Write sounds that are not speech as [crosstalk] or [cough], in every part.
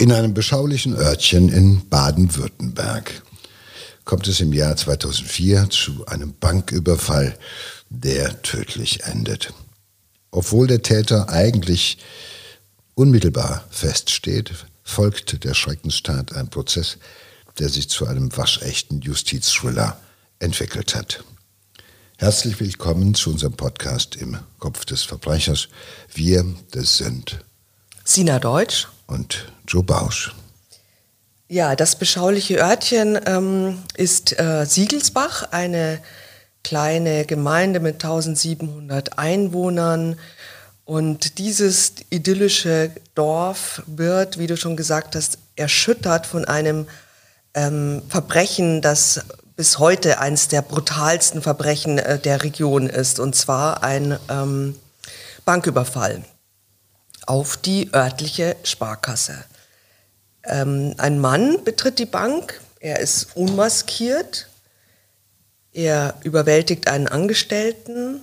In einem beschaulichen Örtchen in Baden-Württemberg kommt es im Jahr 2004 zu einem Banküberfall, der tödlich endet. Obwohl der Täter eigentlich unmittelbar feststeht, folgt der Schreckenstat ein Prozess, der sich zu einem waschechten Justizthriller entwickelt hat. Herzlich willkommen zu unserem Podcast im Kopf des Verbrechers. Wir, das sind Sina Deutsch und Joe Bausch. Ja, das beschauliche Örtchen ähm, ist äh, Siegelsbach, eine kleine Gemeinde mit 1700 Einwohnern. Und dieses idyllische Dorf wird, wie du schon gesagt hast, erschüttert von einem ähm, Verbrechen, das bis heute eines der brutalsten Verbrechen äh, der Region ist, und zwar ein ähm, Banküberfall auf die örtliche Sparkasse. Ähm, ein Mann betritt die Bank, er ist unmaskiert, er überwältigt einen Angestellten,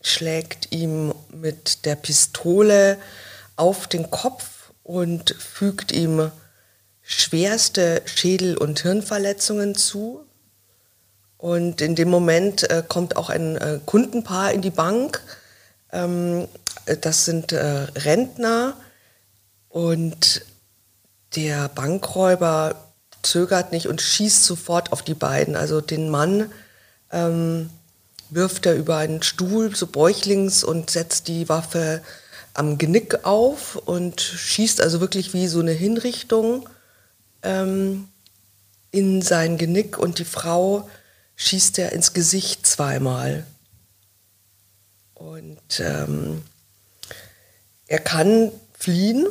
schlägt ihm mit der Pistole auf den Kopf und fügt ihm schwerste Schädel- und Hirnverletzungen zu. Und in dem Moment äh, kommt auch ein äh, Kundenpaar in die Bank. Ähm, das sind äh, Rentner und der Bankräuber zögert nicht und schießt sofort auf die beiden. Also den Mann ähm, wirft er über einen Stuhl, so bäuchlings, und setzt die Waffe am Genick auf und schießt also wirklich wie so eine Hinrichtung ähm, in sein Genick und die Frau schießt er ins Gesicht zweimal. Und ähm, er kann fliehen.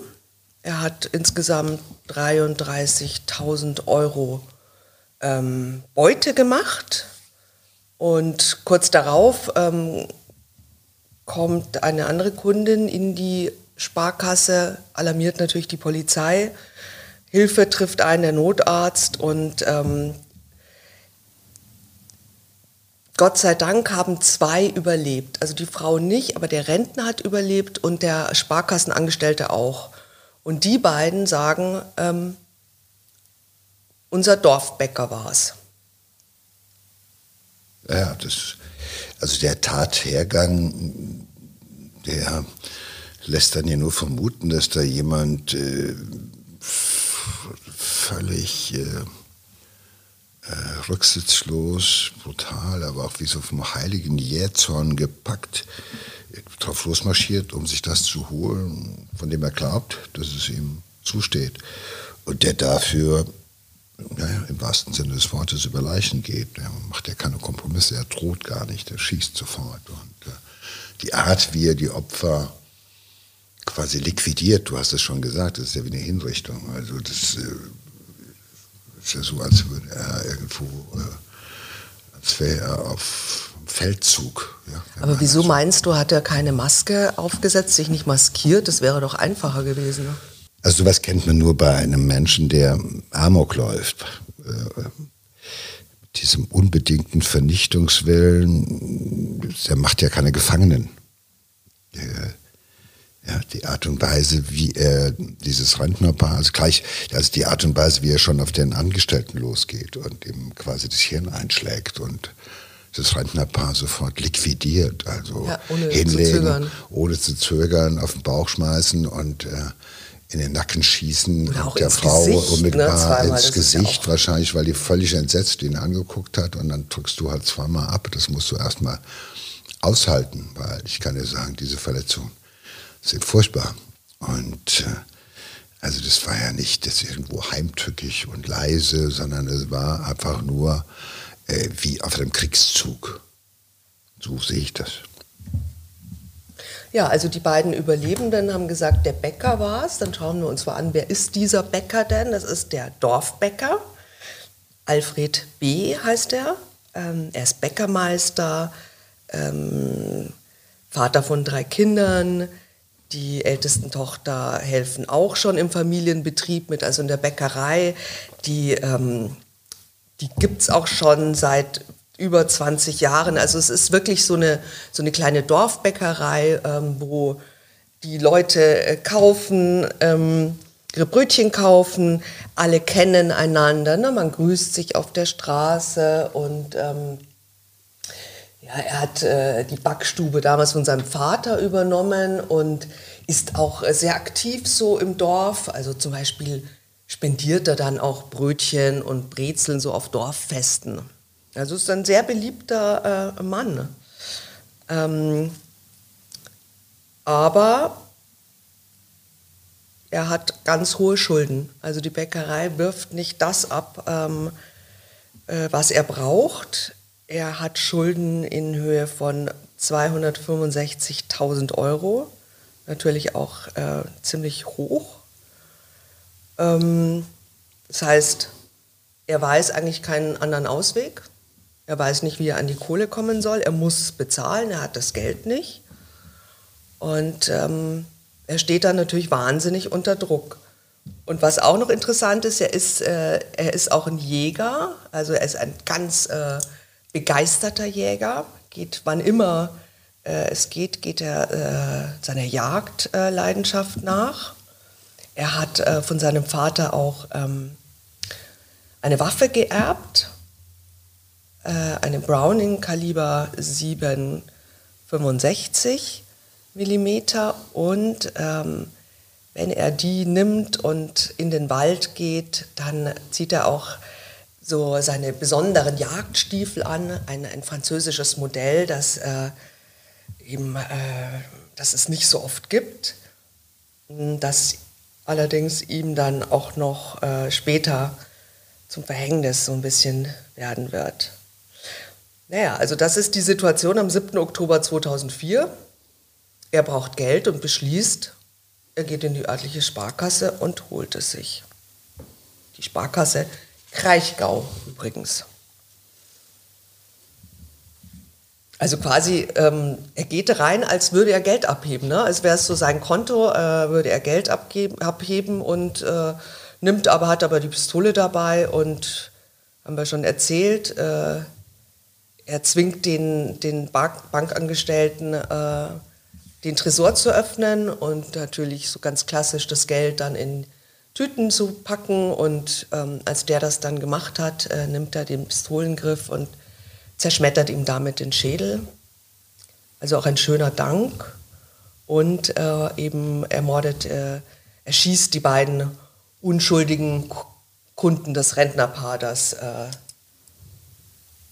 Er hat insgesamt 33.000 Euro ähm, Beute gemacht. Und kurz darauf ähm, kommt eine andere Kundin in die Sparkasse, alarmiert natürlich die Polizei. Hilfe trifft ein, der Notarzt und ähm, Gott sei Dank haben zwei überlebt. Also die Frau nicht, aber der Rentner hat überlebt und der Sparkassenangestellte auch. Und die beiden sagen, ähm, unser Dorfbäcker war es. Ja, das, also der Tathergang, der lässt dann ja nur vermuten, dass da jemand äh, völlig... Äh, äh, rücksichtslos, brutal, aber auch wie so vom heiligen Jähzorn gepackt, drauf losmarschiert, um sich das zu holen, von dem er glaubt, dass es ihm zusteht. Und der dafür, naja, im wahrsten Sinne des Wortes, über Leichen geht. Er macht ja keine Kompromisse, er droht gar nicht, er schießt sofort. Und äh, die Art, wie er die Opfer quasi liquidiert, du hast es schon gesagt, das ist ja wie eine Hinrichtung. Also das äh, ist ja so, als würde er irgendwo, äh, als wäre er auf Feldzug. Ja, Aber wieso so. meinst du, hat er keine Maske aufgesetzt, sich nicht maskiert? Das wäre doch einfacher gewesen. Ne? Also sowas kennt man nur bei einem Menschen, der Amok läuft. Äh, diesem unbedingten Vernichtungswillen, der macht ja keine Gefangenen. Der ja, die Art und Weise, wie er dieses Rentnerpaar, also gleich, also die Art und Weise, wie er schon auf den Angestellten losgeht und ihm quasi das Hirn einschlägt und das Rentnerpaar sofort liquidiert, also ja, ohne hinlegen, zu ohne zu zögern, auf den Bauch schmeißen und äh, in den Nacken schießen und der Frau Gesicht, ne, unmittelbar ne? ins Gesicht, ja wahrscheinlich, weil die völlig entsetzt ihn angeguckt hat und dann drückst du halt zweimal ab. Das musst du erstmal aushalten, weil ich kann dir sagen, diese Verletzung sind furchtbar. Und äh, also das war ja nicht das irgendwo heimtückisch und leise, sondern es war einfach nur äh, wie auf einem Kriegszug. So sehe ich das. Ja, also die beiden Überlebenden haben gesagt, der Bäcker war es. Dann schauen wir uns mal an, wer ist dieser Bäcker denn? Das ist der Dorfbäcker. Alfred B. heißt er. Ähm, er ist Bäckermeister, ähm, Vater von drei Kindern, die ältesten Tochter helfen auch schon im Familienbetrieb mit, also in der Bäckerei. Die, ähm, die gibt es auch schon seit über 20 Jahren. Also es ist wirklich so eine, so eine kleine Dorfbäckerei, ähm, wo die Leute äh, kaufen. Ähm, ihre Brötchen kaufen. Alle kennen einander, ne? man grüßt sich auf der Straße und ähm, ja, er hat äh, die Backstube damals von seinem Vater übernommen und ist auch sehr aktiv so im Dorf. Also zum Beispiel spendiert er dann auch Brötchen und Brezeln so auf Dorffesten. Also ist ein sehr beliebter äh, Mann. Ähm, aber er hat ganz hohe Schulden. Also die Bäckerei wirft nicht das ab, ähm, äh, was er braucht. Er hat Schulden in Höhe von 265.000 Euro. Natürlich auch äh, ziemlich hoch. Ähm, das heißt, er weiß eigentlich keinen anderen Ausweg. Er weiß nicht, wie er an die Kohle kommen soll. Er muss bezahlen, er hat das Geld nicht. Und ähm, er steht dann natürlich wahnsinnig unter Druck. Und was auch noch interessant ist, er ist, äh, er ist auch ein Jäger, also er ist ein ganz äh, begeisterter Jäger, geht wann immer äh, es geht, geht er äh, seiner Jagdleidenschaft nach. Er hat äh, von seinem Vater auch ähm, eine Waffe geerbt, äh, eine Browning Kaliber 765 Millimeter und ähm, wenn er die nimmt und in den Wald geht, dann zieht er auch so seine besonderen Jagdstiefel an, ein, ein französisches Modell, das, äh, eben, äh, das es nicht so oft gibt, das allerdings ihm dann auch noch äh, später zum Verhängnis so ein bisschen werden wird. Naja, also das ist die Situation am 7. Oktober 2004. Er braucht Geld und beschließt, er geht in die örtliche Sparkasse und holt es sich. Die Sparkasse Kraichgau übrigens. Also quasi, ähm, er geht rein, als würde er Geld abheben. Ne? Als wäre es so sein Konto, äh, würde er Geld abgeben, abheben und äh, nimmt aber, hat aber die Pistole dabei und haben wir schon erzählt, äh, er zwingt den, den Bank Bankangestellten, äh, den Tresor zu öffnen und natürlich so ganz klassisch das Geld dann in Tüten zu packen. Und ähm, als der das dann gemacht hat, äh, nimmt er den Pistolengriff und zerschmettert ihm damit den Schädel. Also auch ein schöner Dank. Und äh, eben ermordet, äh, erschießt die beiden unschuldigen Kunden des Rentnerpaars, äh,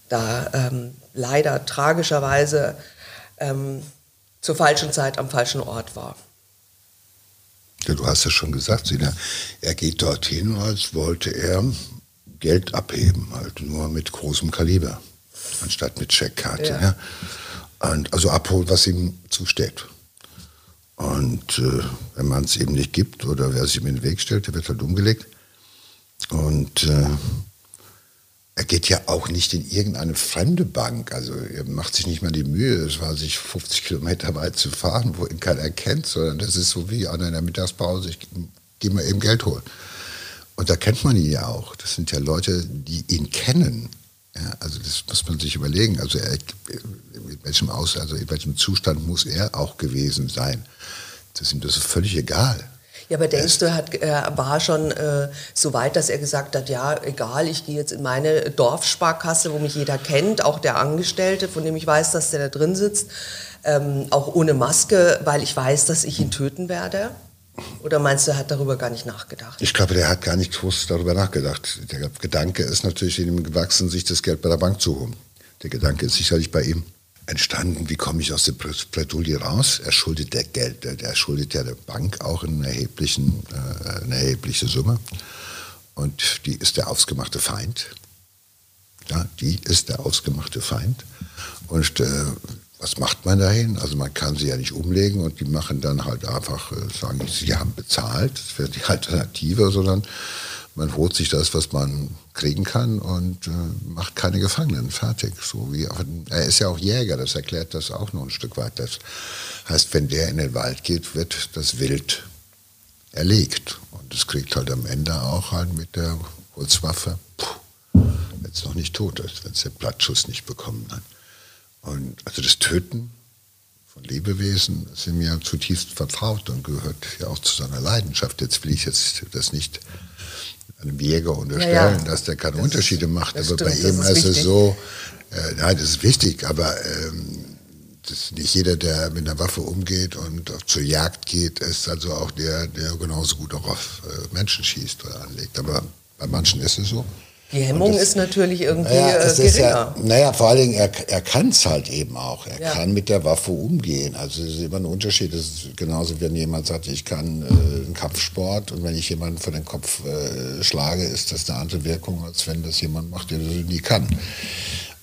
da ähm, leider tragischerweise ähm, zur falschen Zeit am falschen Ort war. Ja, du hast es schon gesagt, Sina, er geht dorthin, als wollte er Geld abheben, halt nur mit großem Kaliber anstatt mit Checkkarte. Ja. ja. Und also abholen, was ihm zusteht. Und äh, wenn man es eben nicht gibt oder wer sich ihm in den Weg stellt, der wird halt umgelegt. Und äh, er geht ja auch nicht in irgendeine fremde Bank. Also er macht sich nicht mal die Mühe, es war sich 50 Kilometer weit zu fahren, wo ihn keiner kennt, sondern das ist so wie an einer Mittagspause, ich gehe mal eben Geld holen. Und da kennt man ihn ja auch. Das sind ja Leute, die ihn kennen. Ja, also das muss man sich überlegen. Also er, in welchem Aus, also in welchem Zustand muss er auch gewesen sein? Das ist ihm das völlig egal. Ja, aber denkst du, er, er war schon äh, so weit, dass er gesagt hat, ja, egal, ich gehe jetzt in meine Dorfsparkasse, wo mich jeder kennt, auch der Angestellte, von dem ich weiß, dass der da drin sitzt, ähm, auch ohne Maske, weil ich weiß, dass ich ihn töten werde? Oder meinst du, er hat darüber gar nicht nachgedacht? Ich glaube, der hat gar nicht groß darüber nachgedacht. Der Gedanke ist natürlich in ihm gewachsen, sich das Geld bei der Bank zu holen. Der Gedanke ist sicherlich bei ihm entstanden, wie komme ich aus der Bredouille raus? Er schuldet der Geld, er schuldet ja der Bank auch einen erheblichen, äh, eine erhebliche Summe. Und die ist der ausgemachte Feind. Ja, die ist der ausgemachte Feind. Und äh, was macht man dahin? Also man kann sie ja nicht umlegen und die machen dann halt einfach, äh, sagen, sie haben bezahlt, das wäre die Alternative, sondern man holt sich das, was man kriegen kann und äh, macht keine Gefangenen. Fertig. So wie, er ist ja auch Jäger, das erklärt das auch noch ein Stück weit. Das heißt, wenn der in den Wald geht, wird das Wild erlegt. Und es kriegt halt am Ende auch halt mit der Holzwaffe, wenn es noch nicht tot ist, wenn es den Blattschuss nicht bekommen hat. Und also das Töten von Lebewesen ist ihm ja zutiefst vertraut und gehört ja auch zu seiner Leidenschaft. Jetzt will ich jetzt das nicht einem Jäger unterstellen, ja, ja. dass der keine das Unterschiede macht, aber stimmt, bei ihm ist, ist es so, äh, nein, das ist wichtig, aber ähm, das nicht jeder, der mit einer Waffe umgeht und zur Jagd geht, ist also auch der, der genauso gut auch auf äh, Menschen schießt oder anlegt. Aber bei manchen ist es so. Die Hemmung das, ist natürlich irgendwie naja, äh, geringer. Ja, naja, vor allen Dingen, er, er kann es halt eben auch. Er ja. kann mit der Waffe umgehen. Also es ist immer ein Unterschied. Das ist genauso, wenn jemand sagt, ich kann äh, einen Kampfsport und wenn ich jemanden vor den Kopf äh, schlage, ist das eine andere Wirkung, als wenn das jemand macht, der das nie kann.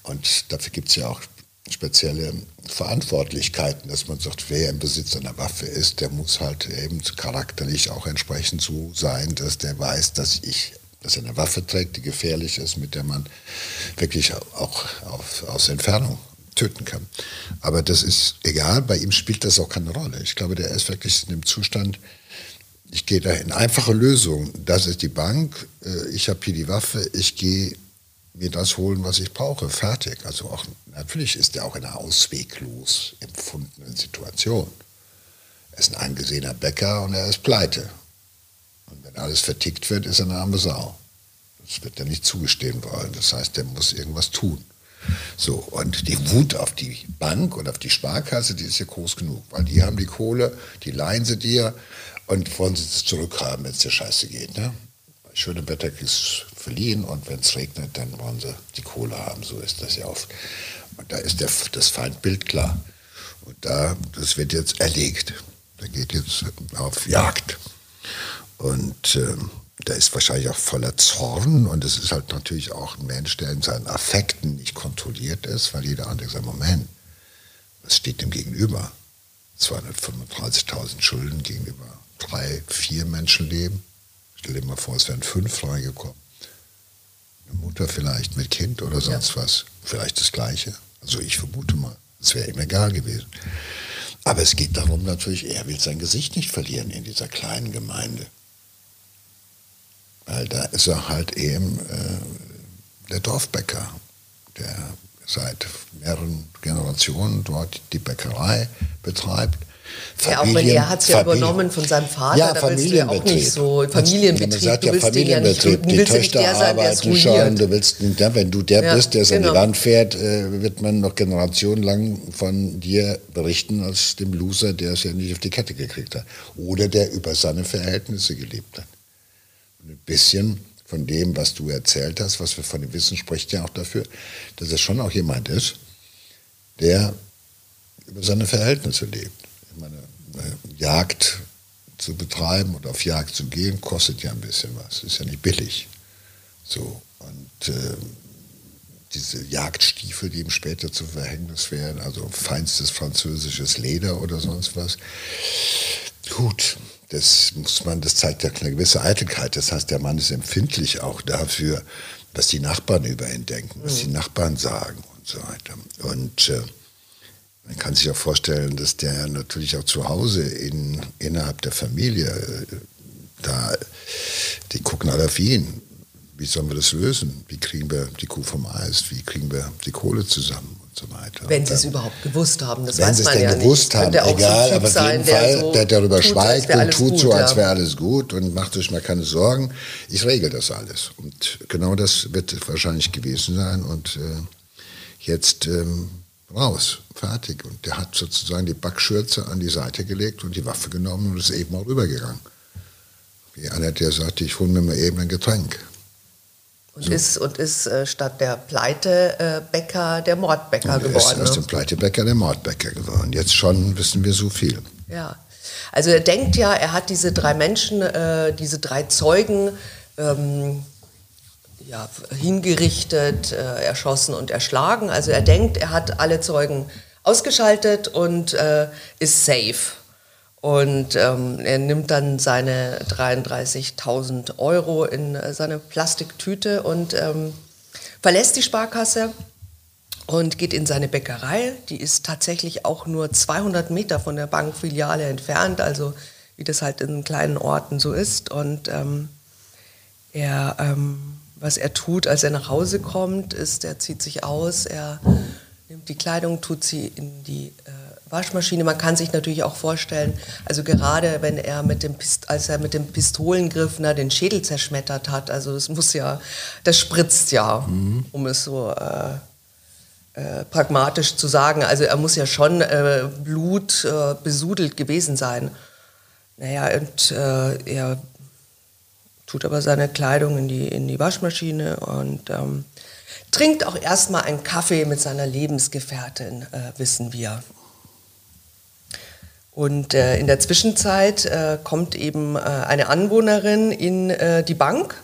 Und dafür gibt es ja auch spezielle Verantwortlichkeiten, dass man sagt, wer im Besitz einer Waffe ist, der muss halt eben charakterlich auch entsprechend so sein, dass der weiß, dass ich dass er eine Waffe trägt, die gefährlich ist, mit der man wirklich auch auf, aus Entfernung töten kann. Aber das ist egal, bei ihm spielt das auch keine Rolle. Ich glaube, der ist wirklich in dem Zustand, ich gehe da in einfache Lösungen. Das ist die Bank, äh, ich habe hier die Waffe, ich gehe mir das holen, was ich brauche, fertig. Also auch, natürlich ist er auch in einer ausweglos empfundenen Situation. Er ist ein angesehener Bäcker und er ist pleite. Wenn alles vertickt wird, ist er eine arme Sau. Das wird er nicht zugestehen wollen. Das heißt, er muss irgendwas tun. So, und die Wut auf die Bank und auf die Sparkasse, die ist ja groß genug, weil die haben die Kohle, die leihen sie dir und wollen sie es zurückhaben, wenn es dir scheiße geht. Ne? Schöne Wetter ist verliehen und wenn es regnet, dann wollen sie die Kohle haben. So ist das ja oft. Und da ist der, das Feindbild klar. Und da, das wird jetzt erlegt. Der geht jetzt auf Jagd. Und äh, der ist wahrscheinlich auch voller Zorn und es ist halt natürlich auch ein Mensch, der in seinen Affekten nicht kontrolliert ist, weil jeder andere sagt, Moment, was steht dem gegenüber? 235.000 Schulden gegenüber drei, vier Menschenleben. Stell dir mal vor, es wären fünf reingekommen. Eine Mutter vielleicht mit Kind oder sonst ja. was. Vielleicht das Gleiche. Also ich vermute mal, es wäre ihm egal gewesen. Aber es geht darum natürlich, er will sein Gesicht nicht verlieren in dieser kleinen Gemeinde. Weil da ist er halt eben äh, der Dorfbäcker, der seit mehreren Generationen dort die Bäckerei betreibt. Ja, auch wenn er hat es ja Familie. übernommen von seinem Vater, ja, da willst du ja auch nicht so Familienbetrieb. Man sagt ja Familienbetrieb, die Töchter arbeiten schon, du willst, ja, wenn du der ja, bist, der es genau. an die Wand fährt, äh, wird man noch generationenlang von dir berichten als dem Loser, der es ja nicht auf die Kette gekriegt hat. Oder der über seine Verhältnisse gelebt hat ein bisschen von dem, was du erzählt hast, was wir von dem Wissen spricht ja auch dafür, dass es schon auch jemand ist, der über seine Verhältnisse lebt. Ich meine, Jagd zu betreiben und auf Jagd zu gehen, kostet ja ein bisschen was. Ist ja nicht billig. So. Und äh, diese Jagdstiefel, die ihm später zu Verhängnis werden, also feinstes französisches Leder oder sonst was. Gut, das muss man, das zeigt ja eine gewisse Eitelkeit. Das heißt, der Mann ist empfindlich auch dafür, was die Nachbarn über ihn denken, was mhm. die Nachbarn sagen und so weiter. Und äh, man kann sich auch vorstellen, dass der natürlich auch zu Hause in, innerhalb der Familie, äh, da, die gucken alle auf ihn. Wie sollen wir das lösen? Wie kriegen wir die Kuh vom Eis? Wie kriegen wir die Kohle zusammen? So weiter. Wenn Sie es überhaupt gewusst haben, das wenn weiß man ja nicht. Wenn Sie es denn gewusst haben, egal, so aber auf jeden Fall, der, so der darüber tut, schweigt und tut gut, so, als wäre alles gut und macht euch mal keine Sorgen. Ich regel das alles. Und genau das wird wahrscheinlich gewesen sein und äh, jetzt ähm, raus, fertig. Und der hat sozusagen die Backschürze an die Seite gelegt und die Waffe genommen und ist eben auch rübergegangen. Wie einer, der sagte, ich hole mir mal eben ein Getränk. Und so. ist, und ist äh, statt der Pleitebäcker der Mordbäcker und geworden. Ist aus dem Pleitebäcker der Mordbäcker geworden. Jetzt schon wissen wir so viel. Ja. Also er denkt ja, er hat diese drei Menschen, äh, diese drei Zeugen ähm, ja, hingerichtet, äh, erschossen und erschlagen. Also er denkt, er hat alle Zeugen ausgeschaltet und äh, ist safe. Und ähm, er nimmt dann seine 33.000 Euro in äh, seine Plastiktüte und ähm, verlässt die Sparkasse und geht in seine Bäckerei. Die ist tatsächlich auch nur 200 Meter von der Bankfiliale entfernt, also wie das halt in kleinen Orten so ist. Und ähm, er, ähm, was er tut, als er nach Hause kommt, ist, er zieht sich aus, er nimmt die Kleidung, tut sie in die äh, Waschmaschine. Man kann sich natürlich auch vorstellen, also gerade wenn er mit dem Pist als er mit dem Pistolengriff na, den Schädel zerschmettert hat, also das muss ja, das spritzt ja, mhm. um es so äh, äh, pragmatisch zu sagen. Also er muss ja schon äh, Blut äh, besudelt gewesen sein. Naja, und äh, er tut aber seine Kleidung in die, in die Waschmaschine und ähm, trinkt auch erstmal einen Kaffee mit seiner Lebensgefährtin, äh, wissen wir. Und äh, in der Zwischenzeit äh, kommt eben äh, eine Anwohnerin in äh, die Bank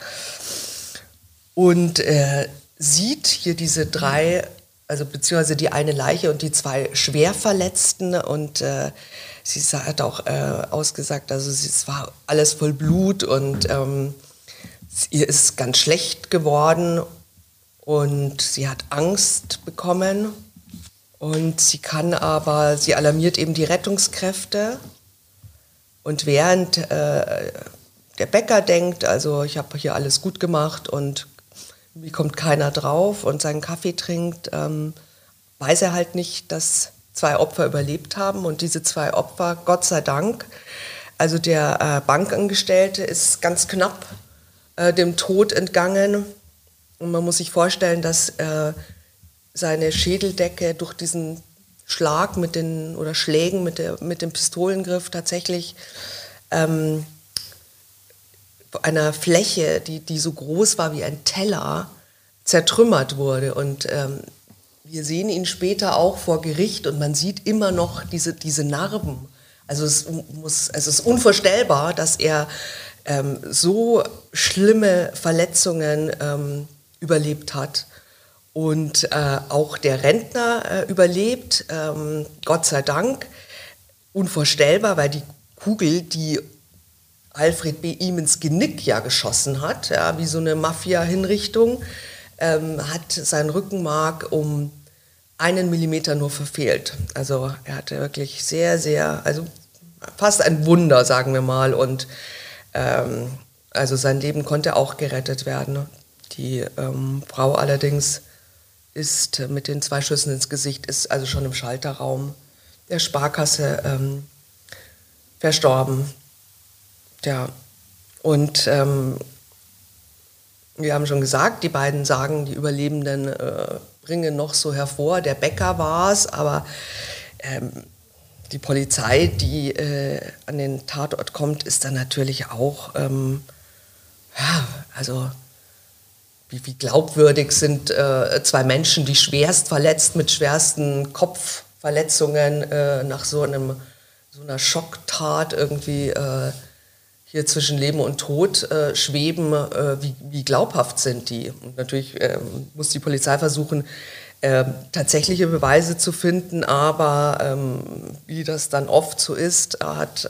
und äh, sieht hier diese drei, also beziehungsweise die eine Leiche und die zwei Schwerverletzten und äh, sie hat auch ausgesagt, also es war alles voll Blut und ähm, ihr ist ganz schlecht geworden und sie hat Angst bekommen und sie kann aber, sie alarmiert eben die Rettungskräfte. Und während äh, der Bäcker denkt, also ich habe hier alles gut gemacht und wie kommt keiner drauf und seinen Kaffee trinkt, ähm, weiß er halt nicht, dass zwei Opfer überlebt haben. Und diese zwei Opfer, Gott sei Dank, also der äh, Bankangestellte ist ganz knapp äh, dem Tod entgangen. Und man muss sich vorstellen, dass äh, seine Schädeldecke durch diesen Schlag mit den oder Schlägen mit, der, mit dem Pistolengriff tatsächlich ähm, einer Fläche, die, die so groß war wie ein Teller, zertrümmert wurde. Und ähm, wir sehen ihn später auch vor Gericht und man sieht immer noch diese, diese Narben. Also es, muss, es ist unvorstellbar, dass er ähm, so schlimme Verletzungen ähm, überlebt hat. Und äh, auch der Rentner äh, überlebt, ähm, Gott sei Dank. Unvorstellbar, weil die Kugel, die Alfred B. ihm ins Genick ja geschossen hat, ja, wie so eine Mafia-Hinrichtung, ähm, hat sein Rückenmark um einen Millimeter nur verfehlt. Also er hatte wirklich sehr, sehr, also fast ein Wunder, sagen wir mal. Und ähm, also sein Leben konnte auch gerettet werden. Die ähm, Frau allerdings ist mit den zwei Schüssen ins Gesicht, ist also schon im Schalterraum der Sparkasse ähm, verstorben. Ja, und ähm, wir haben schon gesagt, die beiden sagen, die Überlebenden äh, bringen noch so hervor, der Bäcker war es, aber ähm, die Polizei, die äh, an den Tatort kommt, ist dann natürlich auch, ähm, ja, also wie, wie glaubwürdig sind äh, zwei Menschen, die schwerst verletzt mit schwersten Kopfverletzungen äh, nach so, einem, so einer Schocktat irgendwie äh, hier zwischen Leben und Tod äh, schweben, äh, wie, wie, glaubhaft sind die? Und natürlich ähm, muss die Polizei versuchen, äh, tatsächliche Beweise zu finden, aber ähm, wie das dann oft so ist, hat,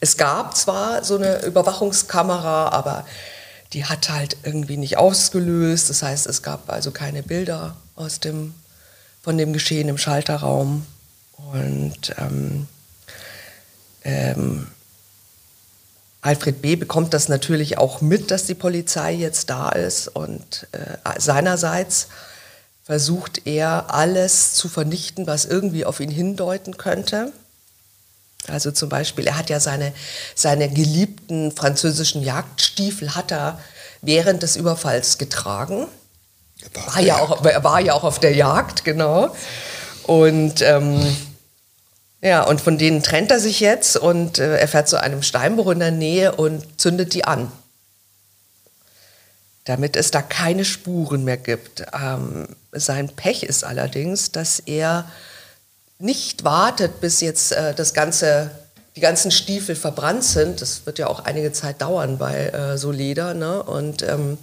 es gab zwar so eine Überwachungskamera, aber die hat halt irgendwie nicht ausgelöst. Das heißt, es gab also keine Bilder aus dem, von dem Geschehen im Schalterraum. Und ähm, ähm, Alfred B. bekommt das natürlich auch mit, dass die Polizei jetzt da ist. Und äh, seinerseits versucht er alles zu vernichten, was irgendwie auf ihn hindeuten könnte. Also zum Beispiel, er hat ja seine, seine geliebten französischen Jagdstiefel hat er während des Überfalls getragen. War, war ja, auch, er war ja auch auf der Jagd, genau. Und ähm, ja, und von denen trennt er sich jetzt und äh, er fährt zu einem Steinbruch in der Nähe und zündet die an. Damit es da keine Spuren mehr gibt. Ähm, sein Pech ist allerdings, dass er nicht wartet, bis jetzt äh, das ganze, die ganzen Stiefel verbrannt sind, das wird ja auch einige Zeit dauern bei äh, so Leder, ne? und ähm,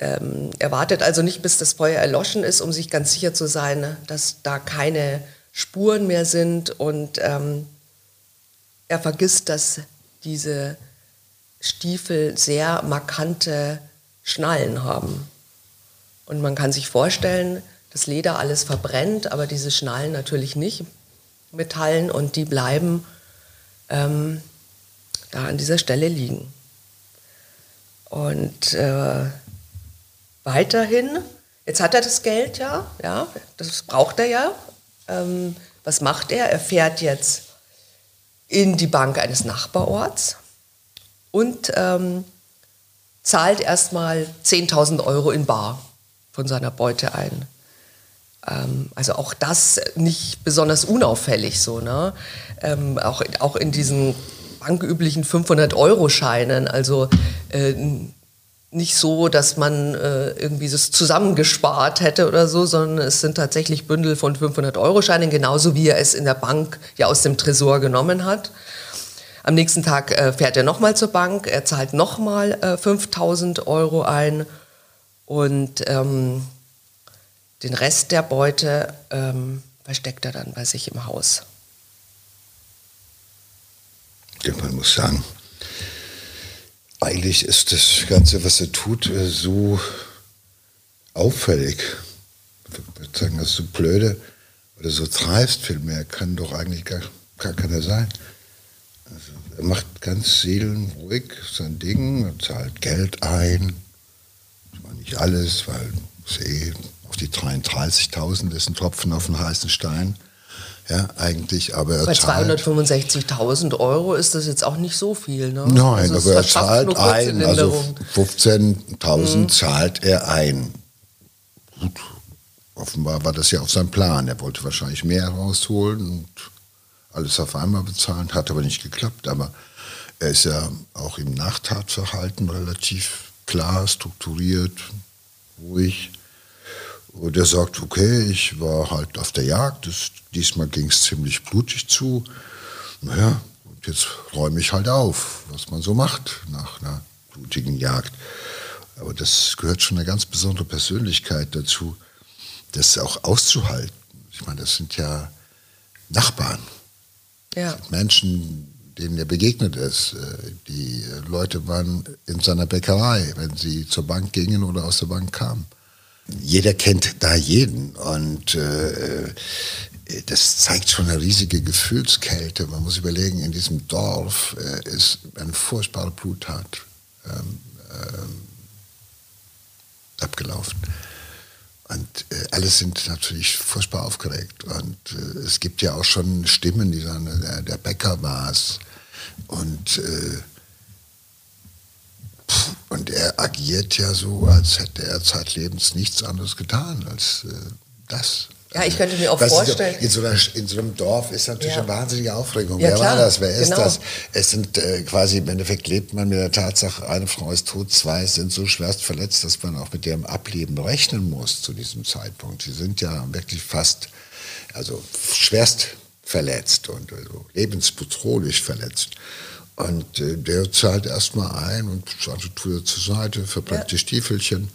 ähm, er wartet also nicht, bis das Feuer erloschen ist, um sich ganz sicher zu sein, dass da keine Spuren mehr sind und ähm, er vergisst, dass diese Stiefel sehr markante Schnallen haben. Und man kann sich vorstellen, das Leder alles verbrennt, aber diese Schnallen natürlich nicht, Metallen, und die bleiben ähm, da an dieser Stelle liegen. Und äh, weiterhin, jetzt hat er das Geld ja, ja, das braucht er ja, ähm, Was macht er? Er fährt jetzt in die Bank eines Nachbarorts und ähm, zahlt erstmal 10.000 Euro in Bar von seiner Beute ein. Ähm, also auch das nicht besonders unauffällig so. Ne? Ähm, auch, auch in diesen banküblichen 500-Euro-Scheinen. Also äh, nicht so, dass man äh, irgendwie das zusammengespart hätte oder so, sondern es sind tatsächlich Bündel von 500-Euro-Scheinen, genauso wie er es in der Bank ja aus dem Tresor genommen hat. Am nächsten Tag äh, fährt er nochmal zur Bank, er zahlt nochmal äh, 5000 Euro ein und ähm, den Rest der Beute ähm, versteckt er dann bei sich im Haus. Ja, man muss sagen, eigentlich ist das Ganze, was er tut, äh, so auffällig. Ich würde sagen, das ist so blöde oder so dreist vielmehr, kann doch eigentlich gar, gar keiner sein. Also er macht ganz seelenruhig sein Ding, er zahlt Geld ein. Das war nicht alles, weil eh auf die 33.000 ist ein Tropfen auf den heißen Stein. Ja, eigentlich, aber er Bei 265.000 Euro ist das jetzt auch nicht so viel, ne? Nein, also aber er zahlt ein, also 15.000 mhm. zahlt er ein. Gut, offenbar war das ja auch sein Plan. Er wollte wahrscheinlich mehr rausholen und alles auf einmal bezahlen, hat aber nicht geklappt. Aber er ist ja auch im Nachtatverhalten relativ klar, strukturiert, ruhig. Und er sagt, okay, ich war halt auf der Jagd, das, diesmal ging es ziemlich blutig zu. Naja, und jetzt räume ich halt auf, was man so macht nach einer blutigen Jagd. Aber das gehört schon eine ganz besondere Persönlichkeit dazu, das auch auszuhalten. Ich meine, das sind ja Nachbarn. Ja. Menschen, denen er begegnet ist. Äh, die Leute waren in seiner Bäckerei, wenn sie zur Bank gingen oder aus der Bank kamen. Jeder kennt da jeden und äh, das zeigt schon eine riesige Gefühlskälte. Man muss überlegen, in diesem Dorf äh, ist eine furchtbare Bluttat ähm, ähm, abgelaufen. Und äh, alle sind natürlich furchtbar aufgeregt. Und äh, es gibt ja auch schon Stimmen, die sagen, der, der Bäcker war es. Und, äh, und er agiert ja so, als hätte er zeitlebens nichts anderes getan als äh, das. Ja, ich könnte mir auch Was vorstellen. In so, einer, in so, einem Dorf ist natürlich ja. eine wahnsinnige Aufregung. Ja, Wer klar. war das? Wer ist genau. das? Es sind äh, quasi, im Endeffekt lebt man mit der Tatsache, eine Frau ist tot, zwei sind so schwerst verletzt, dass man auch mit ihrem Ableben rechnen muss zu diesem Zeitpunkt. Sie sind ja wirklich fast, also schwerst verletzt und also lebensbedrohlich verletzt. Und äh, der zahlt erstmal ein und also tut er zur Seite, verbrennt ja. die Stiefelchen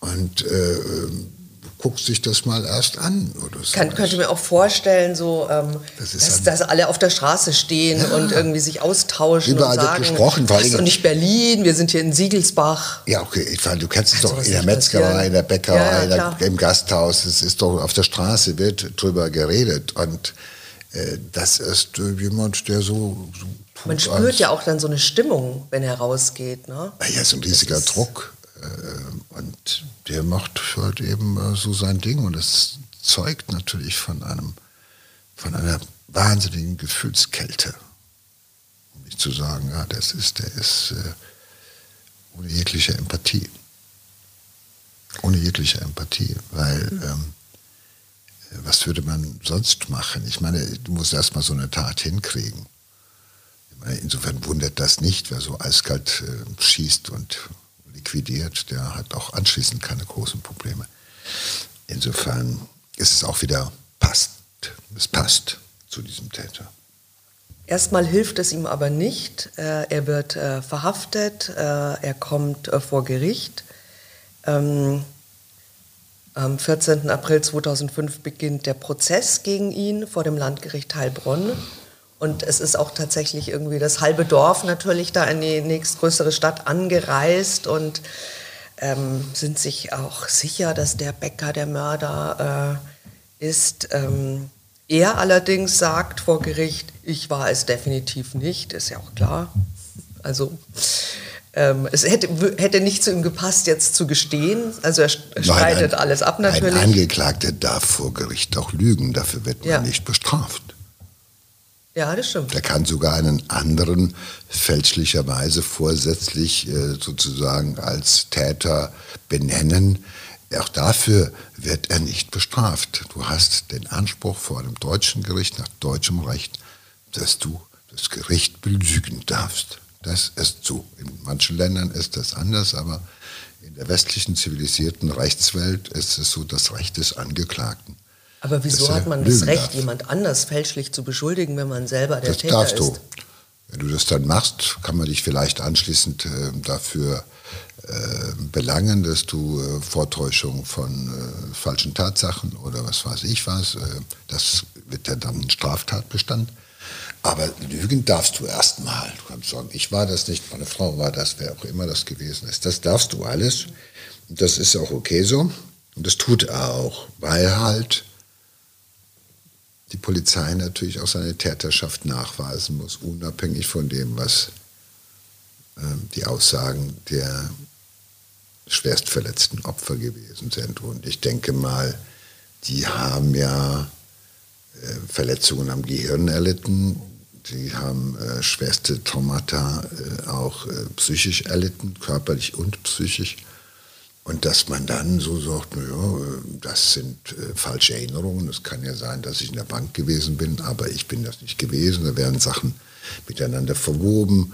und äh, ähm, guckst sich das mal erst an. Oder so. Kann, könnte mir auch vorstellen, so, ähm, das dass, dass, alle auf der Straße stehen ja. und irgendwie sich austauschen Überall und sagen, wird gesprochen. das ist doch nicht Berlin, wir sind hier in Siegelsbach. Ja, okay, ich meine, du kennst es doch in der Metzgerei, in der Bäckerei, ja, der, im Gasthaus, es ist doch auf der Straße wird drüber geredet und äh, das ist äh, jemand, der so, so Man spürt ja auch dann so eine Stimmung, wenn er rausgeht. Ne? Ja, so ein riesiger Druck. Äh, und der macht halt eben äh, so sein Ding und das zeugt natürlich von einem, von einer wahnsinnigen Gefühlskälte. Um nicht zu sagen, ja, das ist, der ist äh, ohne jegliche Empathie. Ohne jegliche Empathie, weil mhm. ähm, was würde man sonst machen? Ich meine, du musst erstmal so eine Tat hinkriegen. Insofern wundert das nicht, wer so eiskalt äh, schießt und liquidiert, der hat auch anschließend keine großen Probleme. Insofern ist es auch wieder passt. Es passt zu diesem Täter. Erstmal hilft es ihm aber nicht. Äh, er wird äh, verhaftet, äh, er kommt vor Gericht. Ähm, am 14. April 2005 beginnt der Prozess gegen ihn vor dem Landgericht Heilbronn. Und es ist auch tatsächlich irgendwie das halbe Dorf natürlich da in die nächstgrößere Stadt angereist und ähm, sind sich auch sicher, dass der Bäcker der Mörder äh, ist. Ähm, er allerdings sagt vor Gericht, ich war es definitiv nicht, ist ja auch klar. Also ähm, es hätte, hätte nicht zu ihm gepasst, jetzt zu gestehen. Also er streitet Nein, ein, alles ab natürlich. Ein Angeklagter darf vor Gericht auch lügen, dafür wird man ja. nicht bestraft. Ja, das stimmt. Der kann sogar einen anderen fälschlicherweise vorsätzlich äh, sozusagen als Täter benennen. Auch dafür wird er nicht bestraft. Du hast den Anspruch vor einem deutschen Gericht nach deutschem Recht, dass du das Gericht belügen darfst. Das ist so. In manchen Ländern ist das anders, aber in der westlichen zivilisierten Rechtswelt ist es so das Recht des Angeklagten. Aber wieso hat man das Recht, darf. jemand anders fälschlich zu beschuldigen, wenn man selber der das Täter darfst ist? Du. Wenn du das dann machst, kann man dich vielleicht anschließend äh, dafür äh, belangen, dass du äh, Vortäuschung von äh, falschen Tatsachen oder was weiß ich was, äh, das wird ja dann ein Straftatbestand. Aber lügen darfst du erstmal. Du kannst sagen, ich war das nicht, meine Frau war das, wer auch immer das gewesen ist. Das darfst du alles. Das ist auch okay so. Und das tut er auch, weil halt die Polizei natürlich auch seine Täterschaft nachweisen muss, unabhängig von dem, was äh, die Aussagen der schwerstverletzten Opfer gewesen sind. Und ich denke mal, die haben ja äh, Verletzungen am Gehirn erlitten, die haben äh, schwerste Traumata äh, auch äh, psychisch erlitten, körperlich und psychisch. Und dass man dann so sagt, naja, äh, das sind äh, falsche Erinnerungen. Es kann ja sein, dass ich in der Bank gewesen bin, aber ich bin das nicht gewesen. Da werden Sachen miteinander verwoben,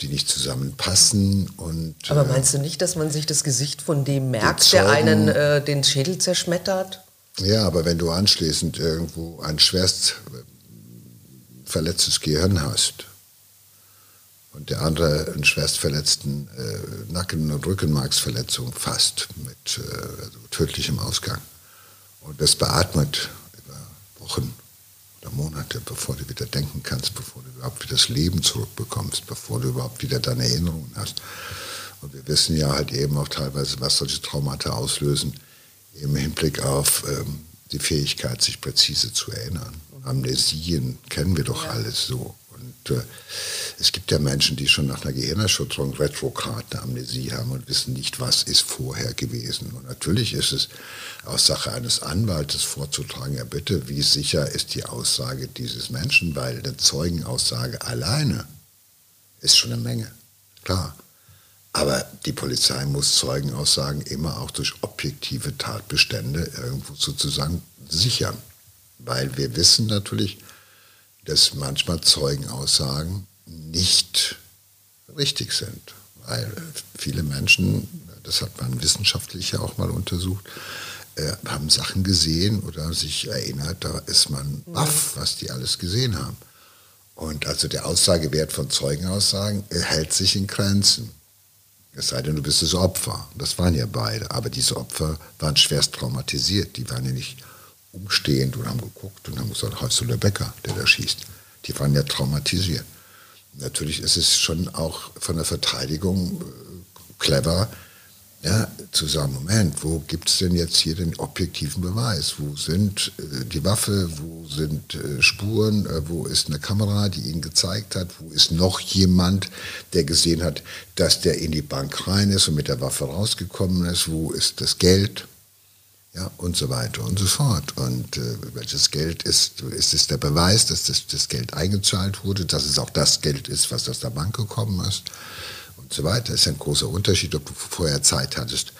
die nicht zusammenpassen. Und, aber äh, meinst du nicht, dass man sich das Gesicht von dem merkt, der einen äh, den Schädel zerschmettert? Ja, aber wenn du anschließend irgendwo ein schwerst verletztes Gehirn hast und der andere einen schwerst verletzten äh, Nacken- und Rückenmarksverletzung fast mit äh, also tödlichem Ausgang und das beatmet über Wochen oder Monate, bevor du wieder denken kannst, bevor du überhaupt wieder das Leben zurückbekommst, bevor du überhaupt wieder deine Erinnerungen hast. Und wir wissen ja halt eben auch teilweise, was solche Traumata auslösen im Hinblick auf ähm, die Fähigkeit, sich präzise zu erinnern. Amnesien kennen wir doch ja. alles so. Es gibt ja Menschen, die schon nach einer Gehirnerschütterung retrograde Amnesie haben und wissen nicht, was ist vorher gewesen. Und natürlich ist es aus Sache eines Anwaltes vorzutragen, ja bitte, wie sicher ist die Aussage dieses Menschen, weil eine Zeugenaussage alleine ist schon eine Menge, klar. Aber die Polizei muss Zeugenaussagen immer auch durch objektive Tatbestände irgendwo sozusagen sichern. Weil wir wissen natürlich, dass manchmal Zeugenaussagen nicht richtig sind. Weil viele Menschen, das hat man wissenschaftlich ja auch mal untersucht, äh, haben Sachen gesehen oder sich erinnert, da ist man baff, was die alles gesehen haben. Und also der Aussagewert von Zeugenaussagen hält sich in Grenzen. Es sei denn, du bist das Opfer. Das waren ja beide. Aber diese Opfer waren schwerst traumatisiert. Die waren ja nicht umstehend und haben geguckt und haben gesagt, hast du der Bäcker, der da schießt. Die waren ja traumatisiert. Natürlich ist es schon auch von der Verteidigung äh, clever, ja, zu sagen, Moment, wo gibt es denn jetzt hier den objektiven Beweis? Wo sind äh, die Waffe, wo sind äh, Spuren, äh, wo ist eine Kamera, die ihn gezeigt hat, wo ist noch jemand, der gesehen hat, dass der in die Bank rein ist und mit der Waffe rausgekommen ist, wo ist das Geld? Ja, und so weiter und so fort. Und äh, welches Geld ist, ist es der Beweis, dass das, das Geld eingezahlt wurde, dass es auch das Geld ist, was aus der Bank gekommen ist und so weiter. Das ist ein großer Unterschied, ob du vorher Zeit hattest,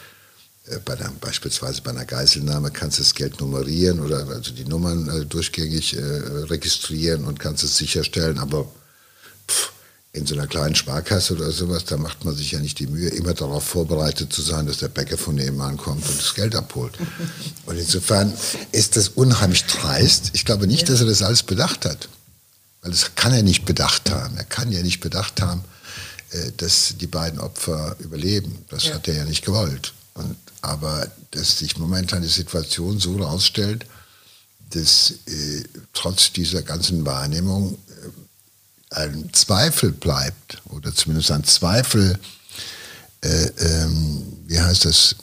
äh, bei der, beispielsweise bei einer Geiselnahme kannst du das Geld nummerieren oder also die Nummern äh, durchgängig äh, registrieren und kannst es sicherstellen, aber pff, in so einer kleinen Sparkasse oder sowas, da macht man sich ja nicht die Mühe, immer darauf vorbereitet zu sein, dass der Bäcker von nebenan kommt und das Geld abholt. [laughs] Und insofern ist das unheimlich dreist. Ich glaube nicht, dass er das alles bedacht hat. Weil das kann er nicht bedacht haben. Er kann ja nicht bedacht haben, äh, dass die beiden Opfer überleben. Das ja. hat er ja nicht gewollt. Und, aber dass sich momentan die Situation so herausstellt, dass äh, trotz dieser ganzen Wahrnehmung ein Zweifel bleibt, oder zumindest ein Zweifel, äh, ähm, wie heißt das,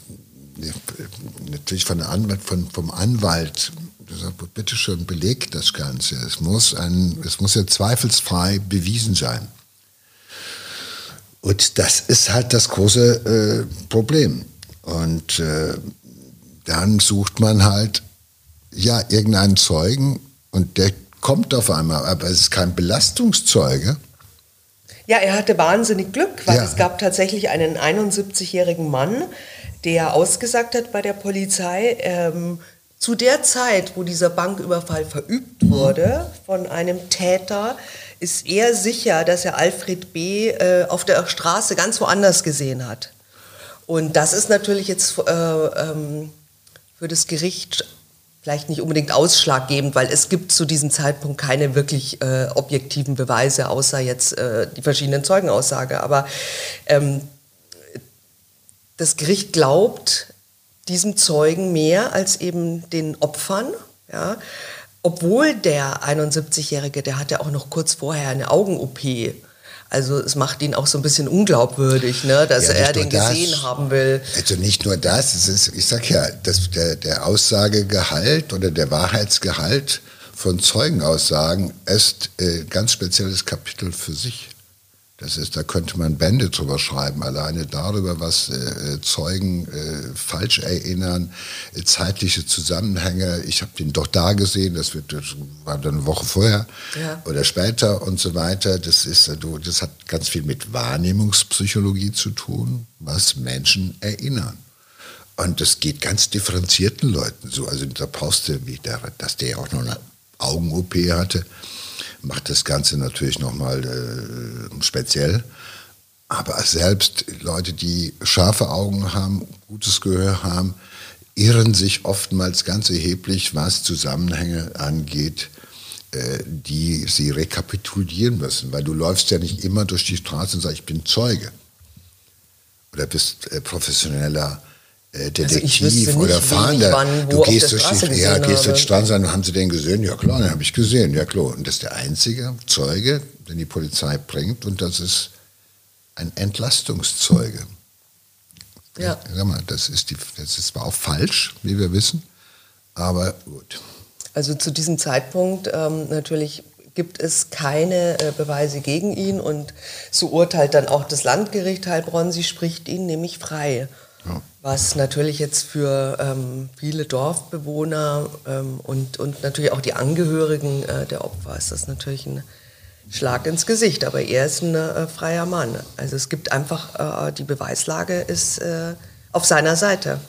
natürlich von der Anwalt, von, vom Anwalt, sagt, bitte schön, belegt das Ganze. Es muss, ein, es muss ja zweifelsfrei bewiesen sein. Und das ist halt das große äh, Problem. Und äh, dann sucht man halt ja irgendeinen Zeugen und der kommt auf einmal, aber es ist kein Belastungszeuge. Ja, er hatte wahnsinnig Glück, weil ja. es gab tatsächlich einen 71-jährigen Mann, der ausgesagt hat bei der Polizei, ähm, zu der Zeit, wo dieser Banküberfall verübt wurde von einem Täter, ist er sicher, dass er Alfred B. Äh, auf der Straße ganz woanders gesehen hat. Und das ist natürlich jetzt äh, ähm, für das Gericht vielleicht nicht unbedingt ausschlaggebend, weil es gibt zu diesem Zeitpunkt keine wirklich äh, objektiven Beweise, außer jetzt äh, die verschiedenen Zeugenaussage. Aber ähm, das Gericht glaubt diesem Zeugen mehr als eben den Opfern. Ja? Obwohl der 71-Jährige, der hatte auch noch kurz vorher eine Augen-OP. Also es macht ihn auch so ein bisschen unglaubwürdig, ne, dass ja, er den das, gesehen haben will. Also nicht nur das, es ist, ich sag ja, dass der, der Aussagegehalt oder der Wahrheitsgehalt von Zeugenaussagen ist äh, ganz spezielles Kapitel für sich. Das ist, da könnte man Bände drüber schreiben, alleine darüber, was äh, Zeugen äh, falsch erinnern, äh, zeitliche Zusammenhänge. Ich habe den doch da gesehen, das, wird, das war dann eine Woche vorher ja. oder später und so weiter. Das, ist, äh, das hat ganz viel mit Wahrnehmungspsychologie zu tun, was Menschen erinnern. Und das geht ganz differenzierten Leuten so. Also da brauchst du, wie der, dass der auch noch eine Augen-OP hatte macht das Ganze natürlich nochmal äh, speziell. Aber selbst Leute, die scharfe Augen haben, gutes Gehör haben, irren sich oftmals ganz erheblich, was Zusammenhänge angeht, äh, die sie rekapitulieren müssen. Weil du läufst ja nicht immer durch die Straße und sagst, ich bin Zeuge. Oder bist äh, professioneller äh, Detektiv also oder Fahnder. Wann, du gehst durch die, ja, gehst durch die Straße und haben sie den gesehen? Ja klar, den habe ich gesehen, ja klar. Und das ist der einzige Zeuge, den die Polizei bringt und das ist ein Entlastungszeuge. Ja. Sag mal, das ist, die, das ist zwar auch falsch, wie wir wissen, aber gut. Also zu diesem Zeitpunkt ähm, natürlich gibt es keine äh, Beweise gegen ihn und so urteilt dann auch das Landgericht Heilbronn, sie spricht ihn nämlich frei. Ja. Was natürlich jetzt für ähm, viele Dorfbewohner ähm, und, und natürlich auch die Angehörigen äh, der Opfer ist das natürlich ein Schlag ins Gesicht. Aber er ist ein äh, freier Mann. Also es gibt einfach, äh, die Beweislage ist äh, auf seiner Seite.